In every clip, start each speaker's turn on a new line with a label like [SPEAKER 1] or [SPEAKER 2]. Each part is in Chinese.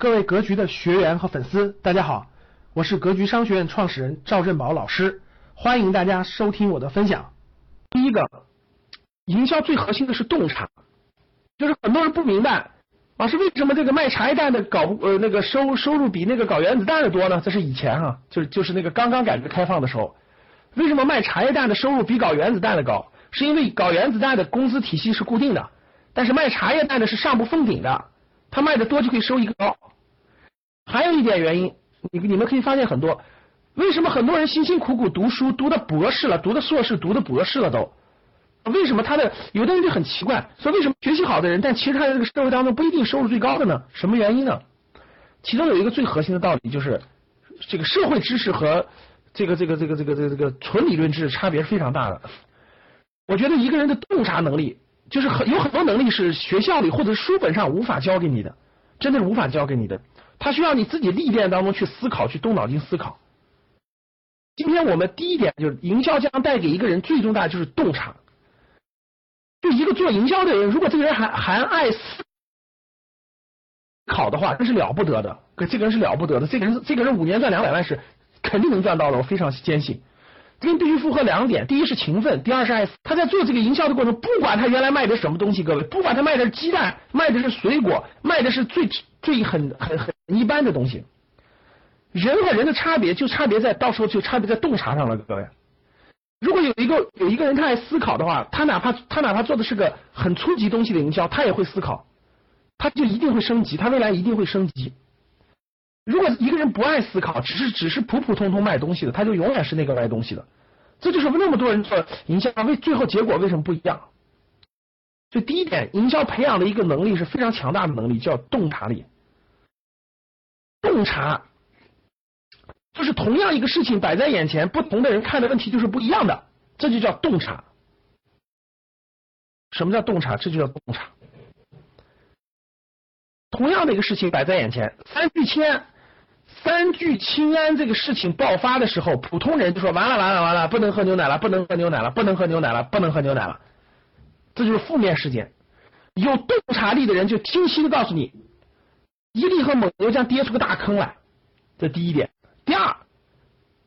[SPEAKER 1] 各位格局的学员和粉丝，大家好，我是格局商学院创始人赵振宝老师，欢迎大家收听我的分享。第一个，营销最核心的是洞察，就是很多人不明白，老师为什么这个卖茶叶蛋的搞呃那个收收入比那个搞原子弹的多呢？这是以前哈，就是就是那个刚刚改革开放的时候，为什么卖茶叶蛋的收入比搞原子弹的高？是因为搞原子弹的工资体系是固定的，但是卖茶叶蛋的是上不封顶的，他卖的多就可以收益更高。还有一点原因，你你们可以发现很多，为什么很多人辛辛苦苦读书，读的博士了，读的硕士，读的博士了都，为什么他的有的人就很奇怪，说为什么学习好的人，但其实他在这个社会当中不一定收入最高的呢？什么原因呢？其中有一个最核心的道理就是，这个社会知识和这个这个这个这个这个这个纯理论知识差别是非常大的。我觉得一个人的洞察能力，就是很有很多能力是学校里或者书本上无法教给你的，真的是无法教给你的。他需要你自己历练当中去思考，去动脑筋思考。今天我们第一点就是营销将带给一个人最重大的就是洞察。就一个做营销的人，如果这个人还还爱思考的话，那是了不得的。可这个人是了不得的，这个人这个人五年赚两百万是肯定能赚到的，我非常坚信。这必须符合两点：第一是勤奋，第二是爱思。他在做这个营销的过程，不管他原来卖的什么东西，各位，不管他卖的是鸡蛋，卖的是水果，卖的是最最很很很一般的东西。人和人的差别就差别在，到时候就差别在洞察上了，各位。如果有一个有一个人他爱思考的话，他哪怕他哪怕做的是个很初级东西的营销，他也会思考，他就一定会升级，他未来一定会升级。如果一个人不爱思考，只是只是普普通通卖东西的，他就永远是那个卖东西的。这就是那么多人做营销，为最后结果为什么不一样？所以第一点，营销培养的一个能力是非常强大的能力，叫洞察力。洞察就是同样一个事情摆在眼前，不同的人看的问题就是不一样的，这就叫洞察。什么叫洞察？这就叫洞察。同样的一个事情摆在眼前，三聚氰。三聚氰胺这个事情爆发的时候，普通人就说完了完了完了，不能喝牛奶了，不能喝牛奶了，不能喝牛奶了，不能喝牛奶了，这就是负面事件。有洞察力的人就清晰的告诉你，伊利和蒙牛将跌出个大坑来，这第一点。第二，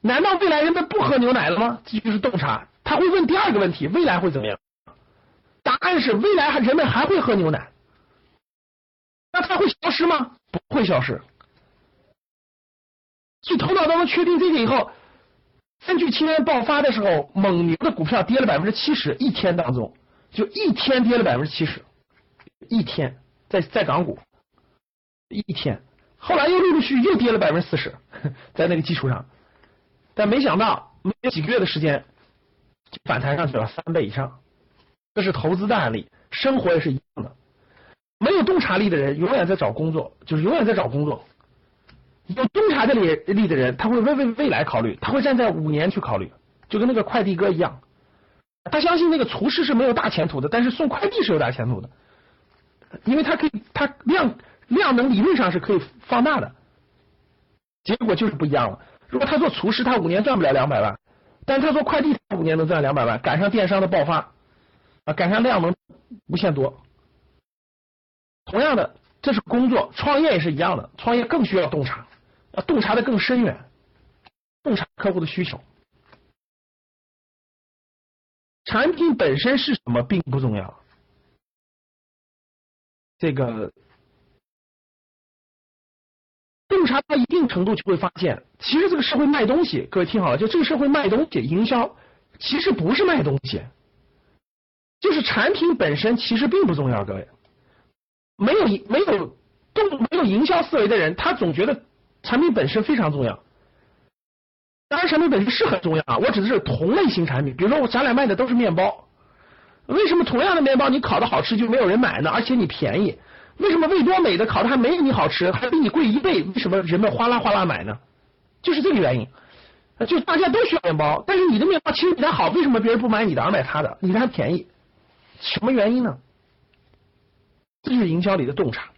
[SPEAKER 1] 难道未来人们不喝牛奶了吗？这就是洞察。他会问第二个问题：未来会怎么样？答案是未来还人们还会喝牛奶。那它会消失吗？不会消失。所以头脑当中确定这个以后，三聚氰胺爆发的时候，蒙牛的股票跌了百分之七十，一天当中就一天跌了百分之七十，一天在在港股一天，后来又陆陆续续又跌了百分之四十，在那个基础上，但没想到没有几个月的时间反弹上去了三倍以上，这是投资的案例，生活也是一样的。没有洞察力的人永远在找工作，就是永远在找工作。有洞察力力的人，他会为为未来考虑，他会站在五年去考虑，就跟那个快递哥一样，他相信那个厨师是没有大前途的，但是送快递是有大前途的，因为他可以，他量量能理论上是可以放大的，结果就是不一样了。如果他做厨师，他五年赚不了两百万，但是他做快递，他五年能赚两百万，赶上电商的爆发啊，赶上量能无限多。同样的，这是工作，创业也是一样的，创业更需要洞察。要洞察的更深远，洞察客户的需求。产品本身是什么并不重要，这个洞察到一定程度就会发现，其实这个社会卖东西，各位听好了，就这个社会卖东西，营销其实不是卖东西，就是产品本身其实并不重要，各位，没有没有动没有营销思维的人，他总觉得。产品本身非常重要，当然产品本身是很重要啊。我指的是同类型产品，比如说我咱俩卖的都是面包，为什么同样的面包你烤的好吃就没有人买呢？而且你便宜，为什么味多美的烤的还没你好吃，还比你贵一倍？为什么人们哗啦哗啦买呢？就是这个原因，就大家都需要面包，但是你的面包其实比他好，为什么别人不买你的而买他的？你的还便宜，什么原因呢？这就是营销里的洞察。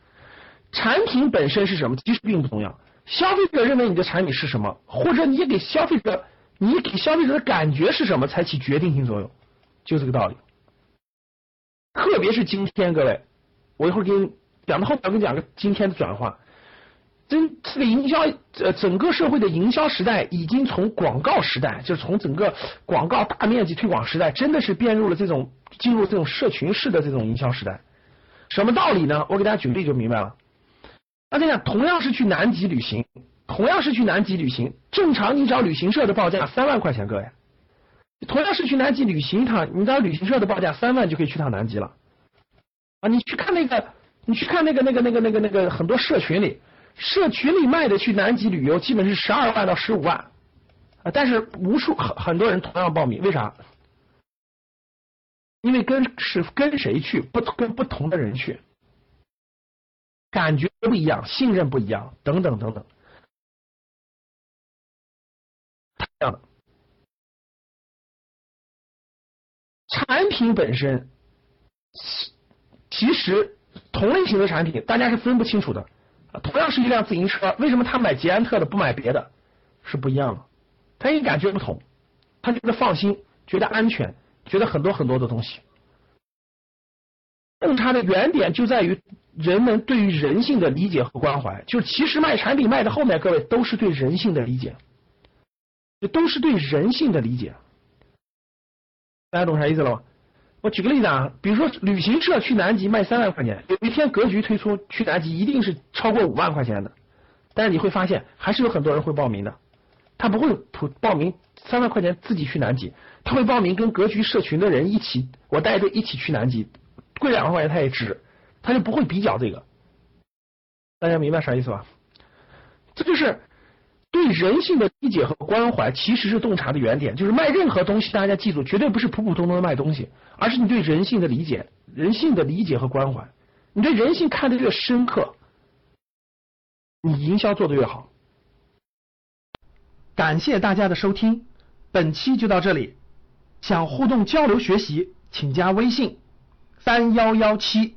[SPEAKER 1] 产品本身是什么，其实并不重要。消费者认为你的产品是什么，或者你给消费者，你给消费者的感觉是什么，才起决定性作用，就这个道理。特别是今天，各位，我一会儿给你讲到后面，我给你讲个今天的转化。真这个营销，呃，整个社会的营销时代已经从广告时代，就是从整个广告大面积推广时代，真的是变入了这种进入这种社群式的这种营销时代。什么道理呢？我给大家举例就明白了。大家想，同样是去南极旅行，同样是去南极旅行，正常你找旅行社的报价三万块钱，各位。同样是去南极旅行一趟，你找旅行社的报价三万就可以去趟南极了。啊，你去看那个，你去看那个那个那个那个那个很多社群里。社群里卖的去南极旅游，基本是十二万到十五万啊，但是无数很很多人同样报名，为啥？因为跟是跟谁去，不跟不同的人去，感觉不一样，信任不一样，等等等等，这样的产品本身，其实同类型的产品，大家是分不清楚的。同样是一辆自行车，为什么他买捷安特的不买别的？是不一样的，他也感觉不同，他觉得放心，觉得安全，觉得很多很多的东西。洞察的原点就在于人们对于人性的理解和关怀，就是其实卖产品卖的后面，各位都是对人性的理解，都是对人性的理解。大家懂啥意思了吗？我举个例子啊，比如说旅行社去南极卖三万块钱，有一天格局推出去南极一定是超过五万块钱的，但是你会发现还是有很多人会报名的，他不会普报名三万块钱自己去南极，他会报名跟格局社群的人一起，我带队一起去南极，贵两万块钱他也值，他就不会比较这个，大家明白啥意思吧？这就是。对人性的理解和关怀，其实是洞察的原点。就是卖任何东西，大家记住，绝对不是普普通通的卖东西，而是你对人性的理解、人性的理解和关怀。你对人性看得越深刻，你营销做得越好。感谢大家的收听，本期就到这里。想互动交流学习，请加微信：三幺幺七